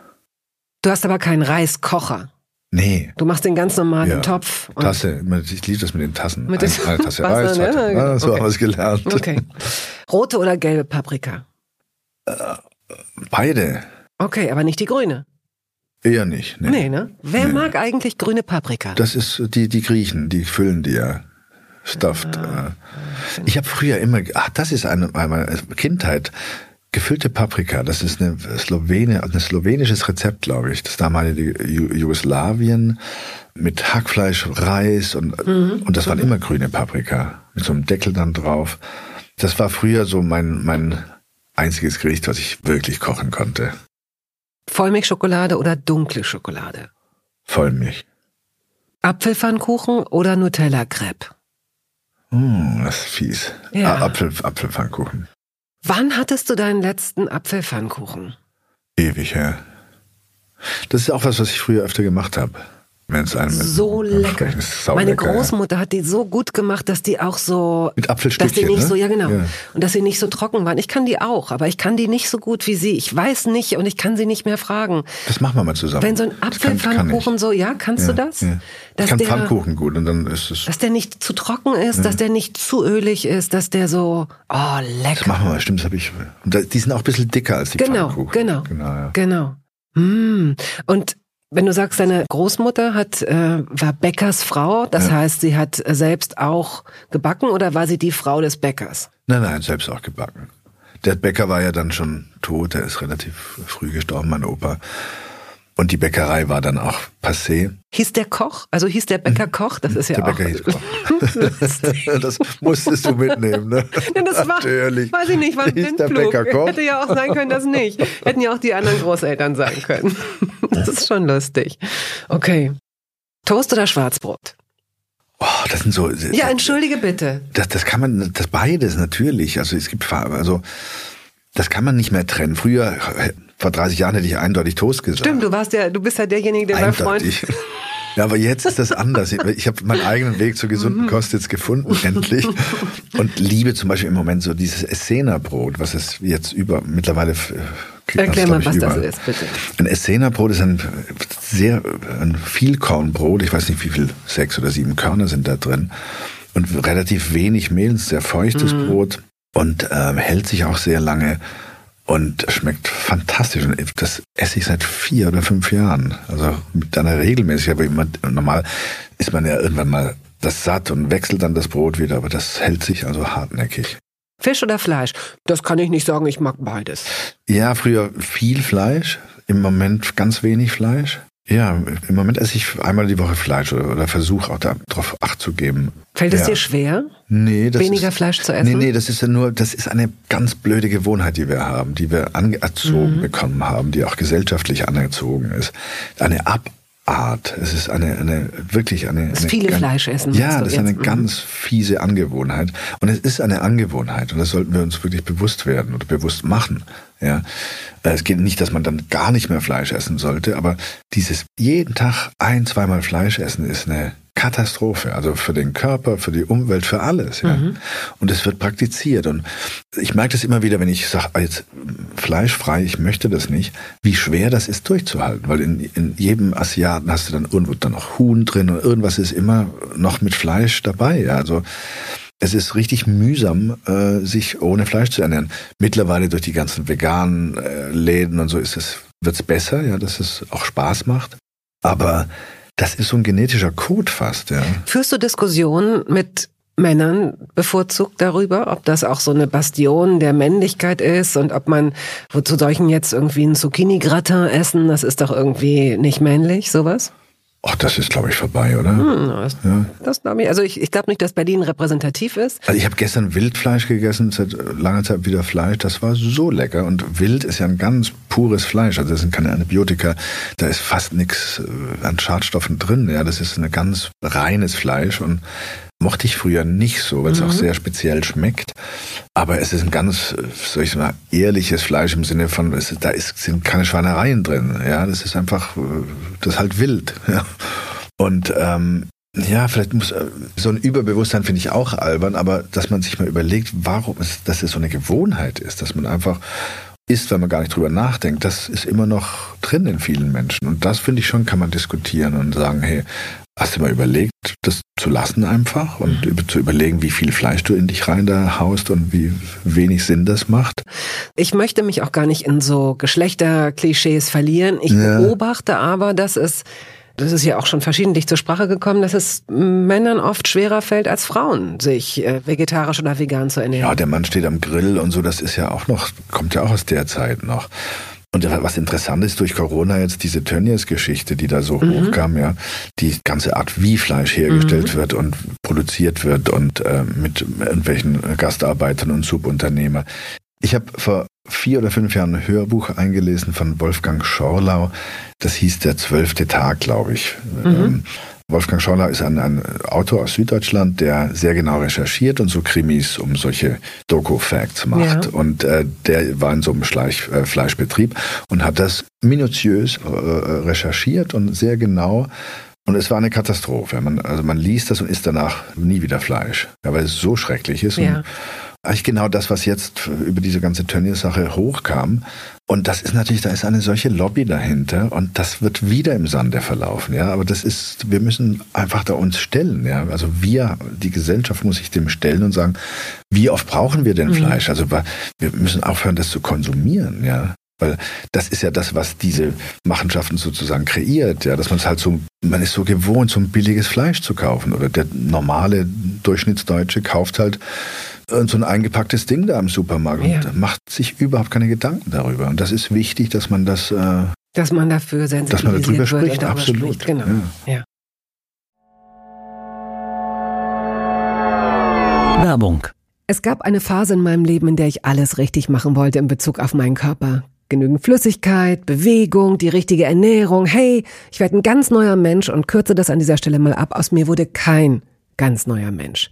Du hast aber keinen Reiskocher. Nee. Du machst den ganz normalen ja. Topf. Tasse, ich liebe das mit den Tassen. Mit Ein, eine Tasse Reis, ne? ja, so okay. haben wir es gelernt. Okay. Rote oder gelbe Paprika? Äh, beide. Okay, aber nicht die grüne. Eher nicht. Nee, nee ne? Wer nee. mag eigentlich grüne Paprika? Das ist die, die Griechen, die füllen die ja. Stuffed. Ah, ich habe früher immer, ach, das ist eine, meine Kindheit. Gefüllte Paprika, das ist eine Slowene, ein slowenisches Rezept, glaube ich. Das damalige Jugoslawien mit Hackfleisch, Reis und, mhm. und das waren immer grüne Paprika. Mit so einem Deckel dann drauf. Das war früher so mein, mein einziges Gericht, was ich wirklich kochen konnte. Vollmilchschokolade oder dunkle Schokolade? Vollmilch. Apfelpfannkuchen oder Nutella-Crepe? Hm, das ist fies. Ja. Ah, Apfel, Apfelpfannkuchen. Wann hattest du deinen letzten Apfelpfannkuchen? Ewig her. Das ist auch was, was ich früher öfter gemacht habe. Wenn's einem so lecker. Meine lecker, Großmutter ja. hat die so gut gemacht, dass die auch so mit Apfelstückchen, dass die nicht ne? so ja genau ja. und dass sie nicht so trocken waren. Ich kann die auch, aber ich kann die nicht so gut wie sie. Ich weiß nicht und ich kann sie nicht mehr fragen. Das machen wir mal zusammen. Wenn so ein Apfelpfannkuchen so, ja, kannst ja, du das? Ja. Dass ich kann der, Pfannkuchen gut und dann ist es dass der nicht zu trocken ist, dass der nicht zu ölig ist, dass der so oh lecker. Das machen wir mal, stimmt, das habe ich. Die sind auch ein bisschen dicker als die genau, Pfannkuchen. Genau, genau, genau. Mm. Und wenn du sagst, deine Großmutter hat, äh, war Bäckers Frau, das ja. heißt, sie hat selbst auch gebacken oder war sie die Frau des Bäckers? Nein, nein, selbst auch gebacken. Der Bäcker war ja dann schon tot, er ist relativ früh gestorben, mein Opa. Und die Bäckerei war dann auch passé. Hieß der Koch? Also hieß der Bäcker hm. Koch? Das ist ja der auch... Bäcker hieß Koch. das musstest du mitnehmen, ne? Ja, das war, Natürlich. weiß ich nicht, war ein hieß der Bäcker Koch? Hätte ja auch sein können, dass nicht. Hätten ja auch die anderen Großeltern sein können. Das ist schon lustig. Okay. Toast oder Schwarzbrot? Oh, das sind so. Ja, entschuldige bitte. Das, das kann man, das beides natürlich. Also es gibt Farbe, also das kann man nicht mehr trennen. Früher vor 30 Jahren hätte ich eindeutig Toast gesagt. Stimmt, du warst ja, du bist ja derjenige, der mein Freund. Ja, aber jetzt ist das anders. Ich habe meinen eigenen Weg zur gesunden mhm. Kost jetzt gefunden, endlich. Und liebe zum Beispiel im Moment so dieses Essener-Brot, was es jetzt über mittlerweile Erklär mal, was überall. das ist, bitte. Ein Essener-Brot ist ein sehr ein Vielkornbrot. Ich weiß nicht, wie viel sechs oder sieben Körner sind da drin und relativ wenig Mehl, ein sehr feuchtes mhm. Brot und ähm, hält sich auch sehr lange und schmeckt fantastisch. Und das esse ich seit vier oder fünf Jahren. Also mit einer Regelmäßigkeit. Aber immer, normal ist man ja irgendwann mal das satt und wechselt dann das Brot wieder, aber das hält sich also hartnäckig. Fisch oder Fleisch? Das kann ich nicht sagen, ich mag beides. Ja, früher viel Fleisch, im Moment ganz wenig Fleisch. Ja, im Moment esse ich einmal die Woche Fleisch oder, oder versuche auch darauf Acht zu geben. Fällt es dir schwer? Nee, das weniger ist, Fleisch zu essen? Nee, nee, das ist ja nur, das ist eine ganz blöde Gewohnheit, die wir haben, die wir anerzogen mhm. bekommen haben, die auch gesellschaftlich anerzogen ist. Eine Ab Art. Es ist eine, eine wirklich eine. Das eine viele ganz, Fleisch essen. Ja, das ist eine mhm. ganz fiese Angewohnheit. Und es ist eine Angewohnheit. Und das sollten wir uns wirklich bewusst werden oder bewusst machen. Ja, äh, es geht nicht, dass man dann gar nicht mehr Fleisch essen sollte, aber dieses jeden Tag ein, zweimal Fleisch essen ist eine Katastrophe, also für den Körper, für die Umwelt, für alles. Ja. Mhm. Und es wird praktiziert. Und ich merke das immer wieder, wenn ich sage, jetzt fleischfrei, ich möchte das nicht, wie schwer das ist durchzuhalten. Weil in, in jedem Asiaten hast du dann irgendwo dann noch Huhn drin und irgendwas ist immer noch mit Fleisch dabei. Ja. Also es ist richtig mühsam, äh, sich ohne Fleisch zu ernähren. Mittlerweile durch die ganzen veganen äh, Läden und so ist es, wird's besser, ja, dass es auch Spaß macht. Aber das ist so ein genetischer Code fast, ja. Führst du Diskussionen mit Männern bevorzugt darüber, ob das auch so eine Bastion der Männlichkeit ist und ob man wozu solchen jetzt irgendwie ein Zucchini-Gratin essen, das ist doch irgendwie nicht männlich, sowas? Ach, das ist, glaube ich, vorbei, oder? Hm, das, ja. das glaube ich. Also ich, ich glaube nicht, dass Berlin repräsentativ ist. Also ich habe gestern Wildfleisch gegessen, seit langer Zeit wieder Fleisch. Das war so lecker. Und Wild ist ja ein ganz pures Fleisch. Also das sind keine Antibiotika. Da ist fast nichts äh, an Schadstoffen drin. Ja, das ist ein ganz reines Fleisch. Und mochte ich früher nicht so, weil es mhm. auch sehr speziell schmeckt. Aber es ist ein ganz, soll ich sagen, ehrliches Fleisch im Sinne von, es, da ist, sind keine Schweinereien drin. Ja, das ist einfach, das ist halt wild. Ja. Und ähm, ja, vielleicht muss so ein Überbewusstsein finde ich auch albern, aber dass man sich mal überlegt, warum es, dass es so eine Gewohnheit ist, dass man einfach isst, weil man gar nicht drüber nachdenkt, das ist immer noch drin in vielen Menschen. Und das finde ich schon, kann man diskutieren und sagen, hey, hast du mal überlegt, das zu lassen einfach und mhm. zu überlegen, wie viel Fleisch du in dich rein da haust und wie wenig Sinn das macht? Ich möchte mich auch gar nicht in so Geschlechterklischees verlieren. Ich ja. beobachte aber, dass es das ist ja auch schon verschiedentlich zur Sprache gekommen, dass es Männern oft schwerer fällt als Frauen, sich äh, vegetarisch oder vegan zu ernähren. Ja, der Mann steht am Grill und so, das ist ja auch noch, kommt ja auch aus der Zeit noch. Und was interessant ist durch Corona jetzt diese Tönnies-Geschichte, die da so mhm. hochkam, ja, die ganze Art, wie Fleisch hergestellt mhm. wird und produziert wird und äh, mit irgendwelchen Gastarbeitern und Subunternehmer. Ich habe vor vier oder fünf Jahren ein Hörbuch eingelesen von Wolfgang Schorlau. Das hieß Der zwölfte Tag, glaube ich. Mhm. Ähm, Wolfgang Schorlau ist ein, ein, Autor aus Süddeutschland, der sehr genau recherchiert und so Krimis um solche Doku-Facts macht. Ja. Und äh, der war in so einem Schleich, äh, Fleischbetrieb und hat das minutiös äh, recherchiert und sehr genau und es war eine Katastrophe. Man, also man liest das und isst danach nie wieder Fleisch, ja, weil es so schrecklich ist. Ja. Und eigentlich genau das, was jetzt über diese ganze Tönnies-Sache hochkam. Und das ist natürlich, da ist eine solche Lobby dahinter und das wird wieder im Sande verlaufen, ja. Aber das ist, wir müssen einfach da uns stellen, ja. Also wir, die Gesellschaft muss sich dem stellen und sagen, wie oft brauchen wir denn mhm. Fleisch? Also wir müssen aufhören, das zu konsumieren, ja. Weil das ist ja das, was diese Machenschaften sozusagen kreiert, ja, dass man es halt so, man ist so gewohnt, so ein billiges Fleisch zu kaufen. Oder der normale Durchschnittsdeutsche kauft halt so ein eingepacktes Ding da im Supermarkt ja. und macht sich überhaupt keine Gedanken darüber. Und das ist wichtig, dass man das. Äh, dass man dafür sensibilisiert dass man darüber spricht, darüber absolut. Spricht. Genau. Ja. ja. Werbung. Es gab eine Phase in meinem Leben, in der ich alles richtig machen wollte in Bezug auf meinen Körper. Genügend Flüssigkeit, Bewegung, die richtige Ernährung. Hey, ich werde ein ganz neuer Mensch und kürze das an dieser Stelle mal ab. Aus mir wurde kein ganz neuer Mensch.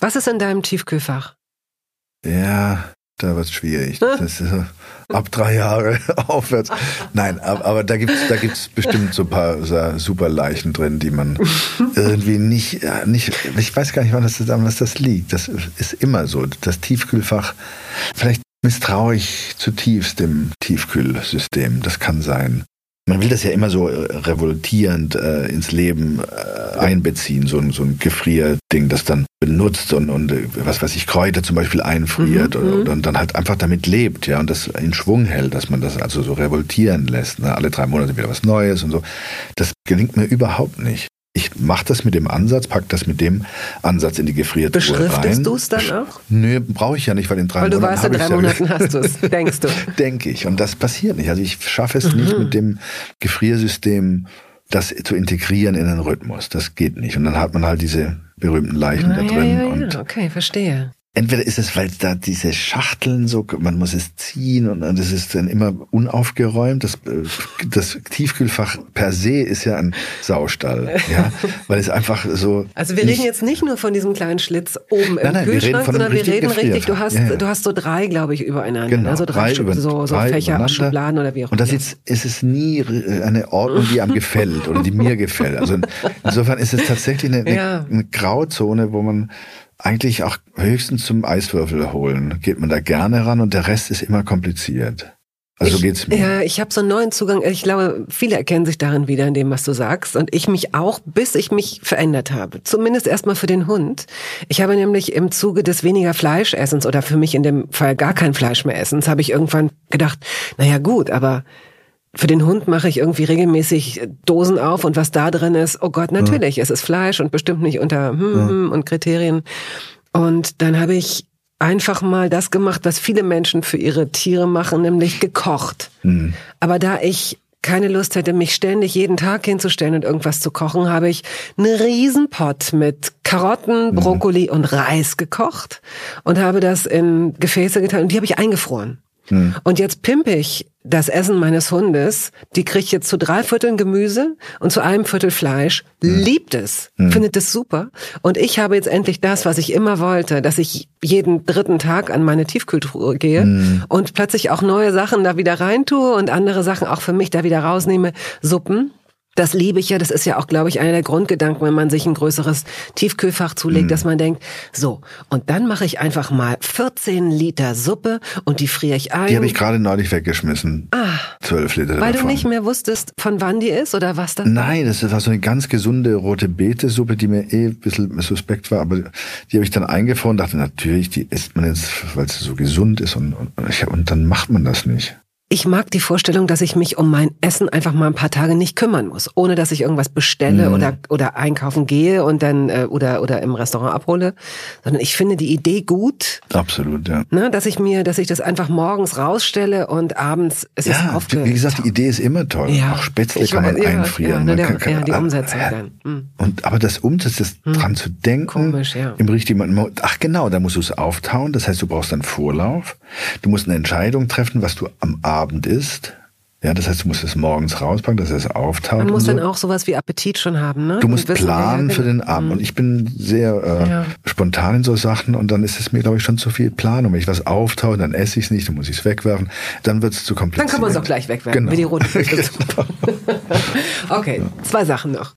Was ist in deinem Tiefkühlfach? Ja, da wird es schwierig. Das ist ab drei Jahre aufwärts. Nein, aber, aber da gibt's da gibt's bestimmt so ein paar so super Leichen drin, die man irgendwie nicht, nicht, ich weiß gar nicht, wann das, was das liegt. Das ist immer so. Das Tiefkühlfach, vielleicht misstraue ich zutiefst dem Tiefkühlsystem. Das kann sein man will das ja immer so äh, revoltierend äh, ins Leben äh, einbeziehen, so ein, so ein Gefrierding, das dann benutzt und, und äh, was weiß ich, Kräuter zum Beispiel einfriert mhm, und, mhm. und, dann halt einfach damit lebt, ja, und das in Schwung hält, dass man das also so revoltieren lässt, ne? alle drei Monate wieder was Neues und so. Das gelingt mir überhaupt nicht. Ich mache das mit dem Ansatz, pack das mit dem Ansatz in die Gefriertruhe Beschriftest du es dann auch? Nö, brauche ich ja nicht, weil in drei weil Monaten. Weil du weißt, in drei Monaten ja hast du es, denkst du. Denke ich. Und das passiert nicht. Also ich schaffe es mhm. nicht mit dem Gefriersystem, das zu integrieren in den Rhythmus. Das geht nicht. Und dann hat man halt diese berühmten Leichen Na, da drin. Ja, ja, und okay, verstehe entweder ist es, weil da diese Schachteln so, man muss es ziehen und das ist dann immer unaufgeräumt. Das, äh, das Tiefkühlfach per se ist ja ein Saustall, ja, weil es einfach so. Also wir reden jetzt nicht nur von diesem kleinen Schlitz oben nein, im nein, Kühlschrank, wir sondern wir reden richtig. Du hast, ja, ja. du hast so drei, glaube ich, übereinander, genau, also drei, drei über, so, so drei Fächer, Schubladen oder wie auch immer. Und das jetzt ist es nie eine Ordnung, die einem gefällt oder die mir gefällt. Also insofern ist es tatsächlich eine, eine, eine Grauzone, wo man eigentlich auch höchstens zum Eiswürfel holen. Geht man da gerne ran und der Rest ist immer kompliziert. Also ich, geht's mir. Ja, ich habe so einen neuen Zugang. Ich glaube, viele erkennen sich darin wieder in dem, was du sagst. Und ich mich auch, bis ich mich verändert habe. Zumindest erstmal für den Hund. Ich habe nämlich im Zuge des weniger Fleischessens oder für mich in dem Fall gar kein Fleisch mehr Essens, habe ich irgendwann gedacht, naja gut, aber für den Hund mache ich irgendwie regelmäßig Dosen auf und was da drin ist, oh Gott, natürlich, ja. es ist Fleisch und bestimmt nicht unter hm, ja. Hm und Kriterien. Und dann habe ich einfach mal das gemacht, was viele Menschen für ihre Tiere machen, nämlich gekocht. Mhm. Aber da ich keine Lust hätte, mich ständig jeden Tag hinzustellen und irgendwas zu kochen, habe ich einen Riesenpott mit Karotten, mhm. Brokkoli mhm. und Reis gekocht und habe das in Gefäße getan und die habe ich eingefroren. Mhm. Und jetzt pimpe ich das Essen meines Hundes, die kriegt jetzt zu drei Vierteln Gemüse und zu einem Viertel Fleisch, mhm. liebt es, mhm. findet es super. Und ich habe jetzt endlich das, was ich immer wollte, dass ich jeden dritten Tag an meine Tiefkühltruhe gehe mhm. und plötzlich auch neue Sachen da wieder reintue und andere Sachen auch für mich da wieder rausnehme. Suppen, das liebe ich ja. Das ist ja auch, glaube ich, einer der Grundgedanken, wenn man sich ein größeres Tiefkühlfach zulegt, mhm. dass man denkt, so, und dann mache ich einfach mal 14 Liter Suppe und die friere ich ein. Die habe ich gerade neulich weggeschmissen. Ah. 12 Liter Weil davon. du nicht mehr wusstest, von wann die ist oder was das Nein, das war so eine ganz gesunde rote Beete-Suppe, die mir eh ein bisschen suspekt war, aber die habe ich dann eingefroren und dachte, natürlich, die isst man jetzt, weil sie so gesund ist und, und, und dann macht man das nicht ich mag die Vorstellung, dass ich mich um mein Essen einfach mal ein paar Tage nicht kümmern muss, ohne dass ich irgendwas bestelle mhm. oder oder einkaufen gehe und dann äh, oder oder im Restaurant abhole, sondern ich finde die Idee gut. Absolut, ja. Ne, dass ich mir, dass ich das einfach morgens rausstelle und abends ist ja, es aufge. Wie gesagt, die Idee ist immer toll. Ja. Auch Spätzle ich kann man ja, einfrieren. Ja, ne, der, kann, kann, ja, die Umsetzung äh, dann. Mhm. Und aber das Umsetzen, das mhm. dran zu denken, Komisch, ja. im richtigen Ach genau, da musst du es auftauen. Das heißt, du brauchst dann Vorlauf. Du musst eine Entscheidung treffen, was du am Abend isst. Ja, das heißt, du musst es morgens rauspacken, dass es auftaucht. Man muss so. dann auch sowas wie Appetit schon haben, ne? Du musst wissen, planen für den Abend. Und ich bin sehr äh, ja. spontan in so Sachen und dann ist es mir, glaube ich, schon zu viel Planung. Wenn ich was auftaue, dann esse ich es nicht, dann muss ich es wegwerfen. Dann wird es zu kompliziert. Dann kann man es auch gleich wegwerfen, genau. wie die rote genau. Okay, ja. zwei Sachen noch.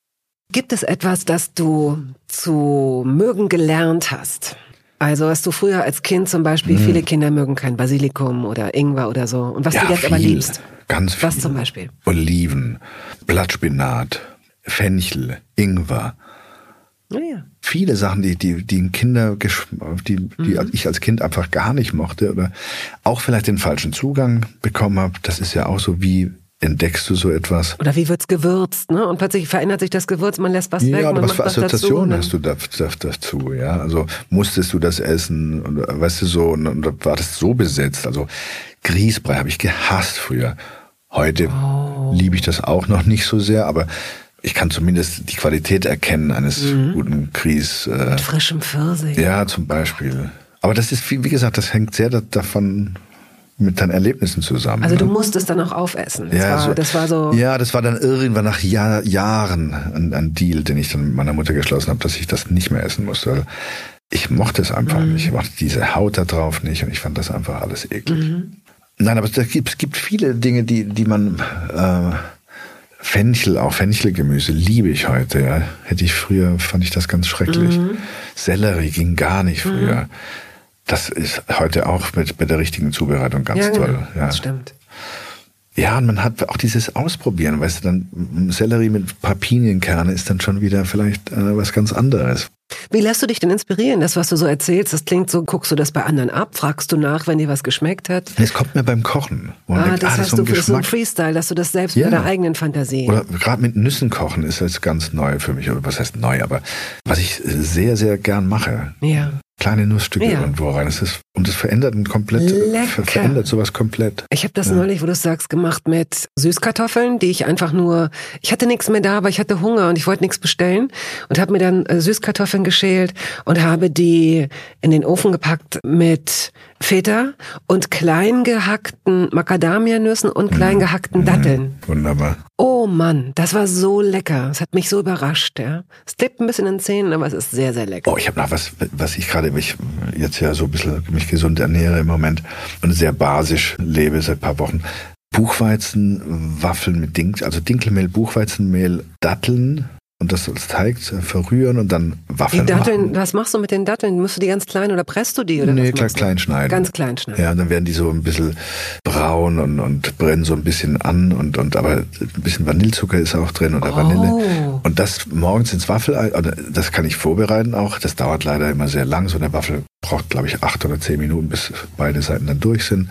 Gibt es etwas, das du zu mögen gelernt hast? Also was du früher als Kind zum Beispiel, hm. viele Kinder mögen kein Basilikum oder Ingwer oder so. Und was ja, du jetzt viel, aber liebst. Ganz viel. Was zum Beispiel? Oliven, Blattspinat, Fenchel, Ingwer. Naja. Viele Sachen, die, die, die Kinder, die, die mhm. ich als Kind einfach gar nicht mochte oder auch vielleicht den falschen Zugang bekommen habe. Das ist ja auch so wie entdeckst du so etwas? Oder wie wird's gewürzt, ne? Und plötzlich verändert sich das Gewürz, man lässt was ja, weg. Ja, aber was für Assoziationen hast du da, da, dazu, ja? Also musstest du das essen und weißt du so, und, und war das so besetzt? Also Grießbrei habe ich gehasst früher. Heute oh. liebe ich das auch noch nicht so sehr, aber ich kann zumindest die Qualität erkennen eines mhm. guten Grieß. Äh, Mit frischem Pfirsich. Ja, zum Beispiel. Aber das ist, wie gesagt, das hängt sehr davon mit deinen Erlebnissen zusammen. Also du ne? musstest dann auch aufessen. Das, Ja, war, so- das war so. Ja, das war dann irgendwann nach Jahr, Jahren ein, ein Deal, den ich dann mit meiner Mutter geschlossen habe, dass ich das nicht mehr essen musste. Ich mochte es einfach Mhm. nicht. Ich mochte diese Haut da drauf nicht und ich fand das einfach alles eklig. Mhm. Nein, aber es gibt, es gibt viele Dinge, die, die man äh, Fenchel, auch Fenchelgemüse liebe ich heute. Ja. Hätte ich früher, fand ich das ganz schrecklich. Mhm. Sellerie ging gar nicht früher. Das ist heute auch mit, mit der richtigen Zubereitung ganz ja, genau. toll. Ja. Das stimmt. Ja, und man hat auch dieses Ausprobieren, weißt du, dann Sellerie mit paar Pinienkerne ist dann schon wieder vielleicht äh, was ganz anderes. Wie lässt du dich denn inspirieren? Das, was du so erzählst, das klingt so, guckst du das bei anderen ab? Fragst du nach, wenn dir was geschmeckt hat? Es kommt mir beim Kochen. Ah, denkt, das ah, hast ist so du ein für so ein. Freestyle, dass du das selbst Ja. mit deiner eigenen Fantasie. Oder gerade mit Nüssen kochen ist jetzt ganz neu für mich. Oder was heißt neu, aber was ich sehr, sehr gern mache. ja. Kleine Nussstücke Ja. irgendwo rein. Das ist, und das verändert ein komplett, Lecker. ver verändert sowas komplett. Ich habe das neulich, wo du es sagst, gemacht mit Süßkartoffeln, die ich einfach nur, ich hatte nichts mehr da, aber ich hatte Hunger und ich wollte nichts bestellen und habe mir dann äh, Süßkartoffeln geschält und habe die in den Ofen gepackt mit Feta und klein gehackten Macadamianüssen und klein gehackten Datteln. Wunderbar. Oh Mann, das war so lecker. Es hat mich so überrascht, ja. Es klebt ein bisschen in den Zähnen, aber es ist sehr, sehr lecker. Oh, ich habe noch was, was ich gerade, ich jetzt ja so ein bisschen mich gesund ernähre im Moment und sehr basisch lebe seit paar Wochen. Buchweizenwaffeln mit Dink, also Dinkelmehl, Buchweizenmehl, Datteln und das als Teig verrühren und dann Die Waffeln Datteln, machen. was machst du mit den Datteln? Musst du die ganz klein oder presst du die? Oder Nee, klar, klein schneiden. Ganz klein schneiden. Ja, und dann werden die so ein bisschen braun und, und brennen so ein bisschen an und, und aber ein bisschen Vanillezucker ist auch drin oder Oh. Vanille. Und das morgens ins Waffelei, oder das kann ich vorbereiten auch. Das dauert leider immer sehr lang. So eine Waffel braucht, glaube ich, acht oder zehn Minuten, bis beide Seiten dann durch sind.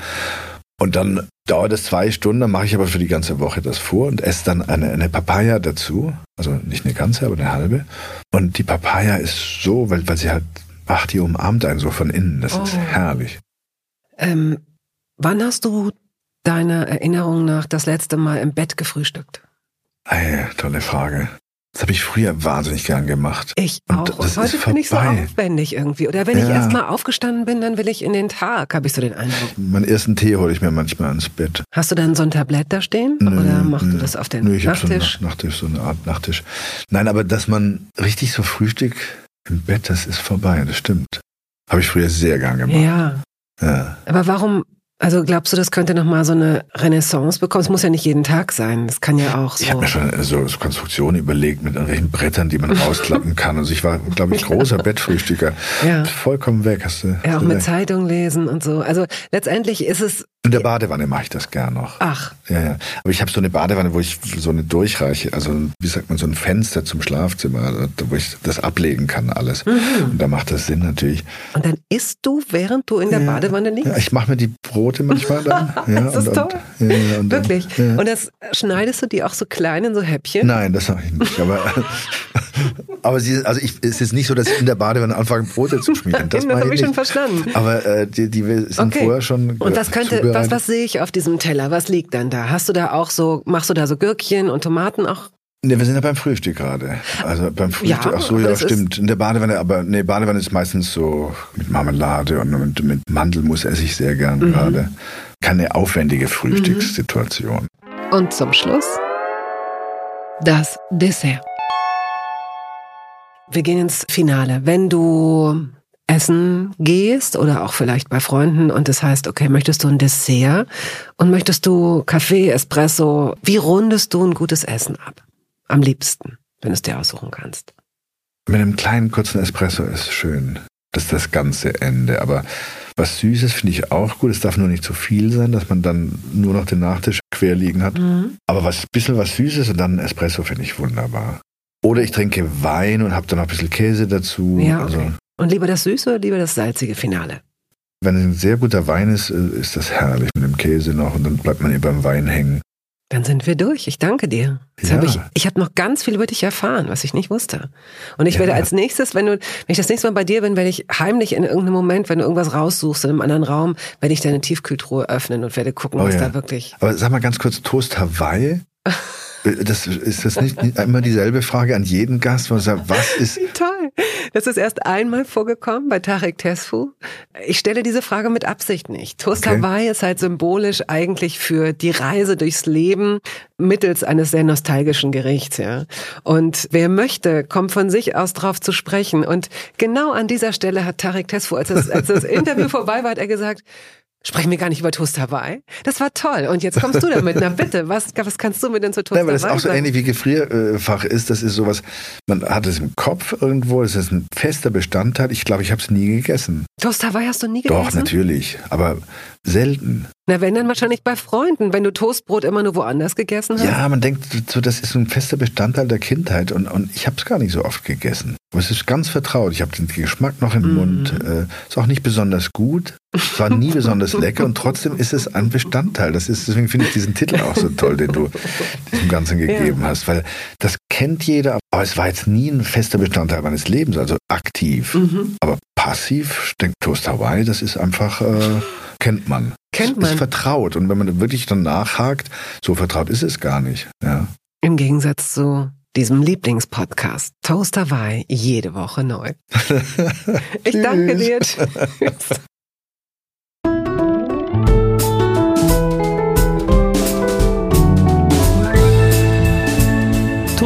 Und dann dauert es zwei Stunden, dann mache ich aber für die ganze Woche das vor und esse dann eine, eine Papaya dazu. Also nicht eine ganze, aber eine halbe. Und die Papaya ist so, weil, weil sie halt, ach, die umarmt einen so von innen. Das ist Oh. herrlich. Ähm, wann hast du deiner Erinnerung nach das letzte Mal im Bett gefrühstückt? Ey, tolle Frage. Das habe ich früher wahnsinnig gern gemacht. Ich Und auch. das Und heute bin ich so aufwendig irgendwie. Oder wenn ich Ja. erst mal aufgestanden bin, dann will ich in den Tag, habe ich so den Eindruck. Meinen ersten Tee hole ich mir manchmal ins Bett. Hast du dann so ein Tablett da stehen? Nö, oder machst du nö. das auf den Nö, ich so Nachttisch? Nacht- Nachttisch, so eine Art Nachttisch. Nein, aber dass man richtig so Frühstück im Bett, das ist vorbei, das stimmt. Habe ich früher sehr gern gemacht. ja. Ja. Aber warum, also glaubst du, das könnte nochmal so eine Renaissance bekommen? Es muss ja nicht jeden Tag sein. Das kann ja auch so. Ich habe mir schon so, so Konstruktionen überlegt mit irgendwelchen Brettern, die man rausklappen kann. Also ich war, glaube ich, großer Bettfrühstücker. Ja. Vollkommen weg. Hast du, ja, auch mit. Zeitung lesen und so. Also letztendlich ist es, In der Badewanne mache ich das gern noch. ach, Ja, ja. Aber ich habe so eine Badewanne, wo ich so eine durchreiche, also wie sagt man, so ein Fenster zum Schlafzimmer, wo ich das ablegen kann, alles. Mhm. Und da macht das Sinn natürlich. und dann isst du, während du in der Ja. Badewanne liegst? Ja, ich mache mir die Brote manchmal dann. Ja, Das ist und, toll. Und, ja, und dann- Wirklich. Ja. Und das schneidest du die auch so klein in so Häppchen? Nein, das mache ich nicht. Aber, aber sie, also ich, es ist nicht so, dass ich in der Badewanne anfange, Brote zu schmieren. Das, Das habe ich schon nicht. verstanden. Aber äh, die, die sind Okay. vorher schon. Und was äh, könnte, was, was sehe ich auf diesem Teller? Was liegt dann da? Hast du da auch so, machst du da so Gürkchen und Tomaten auch? Ne, wir sind ja beim Frühstück gerade. Also beim Frühstück, Ja, ach so, ja, stimmt. In der Badewanne, aber nee, Badewanne ist meistens so mit Marmelade und mit, mit Mandelmus esse ich sehr gern Mhm. gerade. Keine aufwendige Frühstückssituation. Und zum Schluss das Dessert. Wir gehen ins Finale. Wenn du essen gehst oder auch vielleicht bei Freunden und das heißt, okay, möchtest du ein Dessert und möchtest du Kaffee, Espresso, wie rundest du ein gutes Essen ab? Am liebsten, wenn du es dir aussuchen kannst. Mit einem kleinen kurzen Espresso ist schön. Das ist das ganze Ende. Aber was Süßes finde ich auch gut. Es darf nur nicht zu viel sein, dass man dann nur noch den Nachtisch quer liegen hat. Mhm. Aber was bisschen was Süßes und dann ein Espresso finde ich wunderbar. Oder ich trinke Wein und habe dann noch ein bisschen Käse dazu. Ja, Also okay. Und lieber das Süße oder lieber das salzige Finale? Wenn es ein sehr guter Wein ist, äh, ist das herrlich mit dem Käse noch und dann bleibt man eben beim Wein hängen. Dann sind wir durch. Ich danke dir. Ja. hab ich ich habe noch ganz viel über dich erfahren, was ich nicht wusste. Und ich Ja. werde als nächstes, wenn du, wenn ich das nächste Mal bei dir bin, werde ich heimlich in irgendeinem Moment, wenn du irgendwas raussuchst in einem anderen Raum, werde ich deine Tiefkühltruhe öffnen und werde gucken, Oh was ja. da wirklich. Aber sag mal ganz kurz, Toast Hawaii? Das, ist das nicht immer dieselbe Frage an jeden Gast, wo man sagt, was ist, Toll. Das ist erst einmal vorgekommen bei Tarek Tesfu. Ich stelle diese Frage mit Absicht nicht. Toast okay. Hawaii ist halt symbolisch eigentlich für die Reise durchs Leben mittels eines sehr nostalgischen Gerichts, ja. Und wer möchte, kommt von sich aus drauf zu sprechen. Und genau an dieser Stelle hat Tarek Tesfu, als das, als das Interview vorbei war, hat er gesagt, Sprechen wir gar nicht über Toast Hawaii? Das war toll. Und jetzt kommst du damit. Na bitte, was, was kannst du mir denn zu Toast Hawaii Weil das auch so sagen? ähnlich wie Gefrierfach ist. Das ist sowas, man hat es im Kopf irgendwo. Das ist ein fester Bestandteil. Ich glaube, ich habe es nie gegessen. Toast Hawaii hast du nie gegessen? Doch, natürlich. Aber selten. Na, wenn dann wahrscheinlich bei Freunden, wenn du Toastbrot immer nur woanders gegessen hast. Ja, man denkt so, das ist ein fester Bestandteil der Kindheit und, und ich habe es gar nicht so oft gegessen. Aber es ist ganz vertraut. Ich habe den Geschmack noch im mm. Mund. Äh, ist auch nicht besonders gut. Es war nie besonders lecker und trotzdem ist es ein Bestandteil. Das ist, deswegen finde ich diesen Titel auch so toll, den du diesem Ganzen gegeben ja. hast, weil das kennt jeder, aber es war jetzt nie ein fester Bestandteil meines Lebens, also aktiv. Mhm. Aber passiv, ich denke Toast Hawaii, das ist einfach, äh, kennt man. Kennt man. Ist vertraut. Und wenn man wirklich dann nachhakt, so vertraut ist es gar nicht. Ja. Im Gegensatz zu diesem Lieblingspodcast Toast Hawaii jede Woche neu. ich danke dir.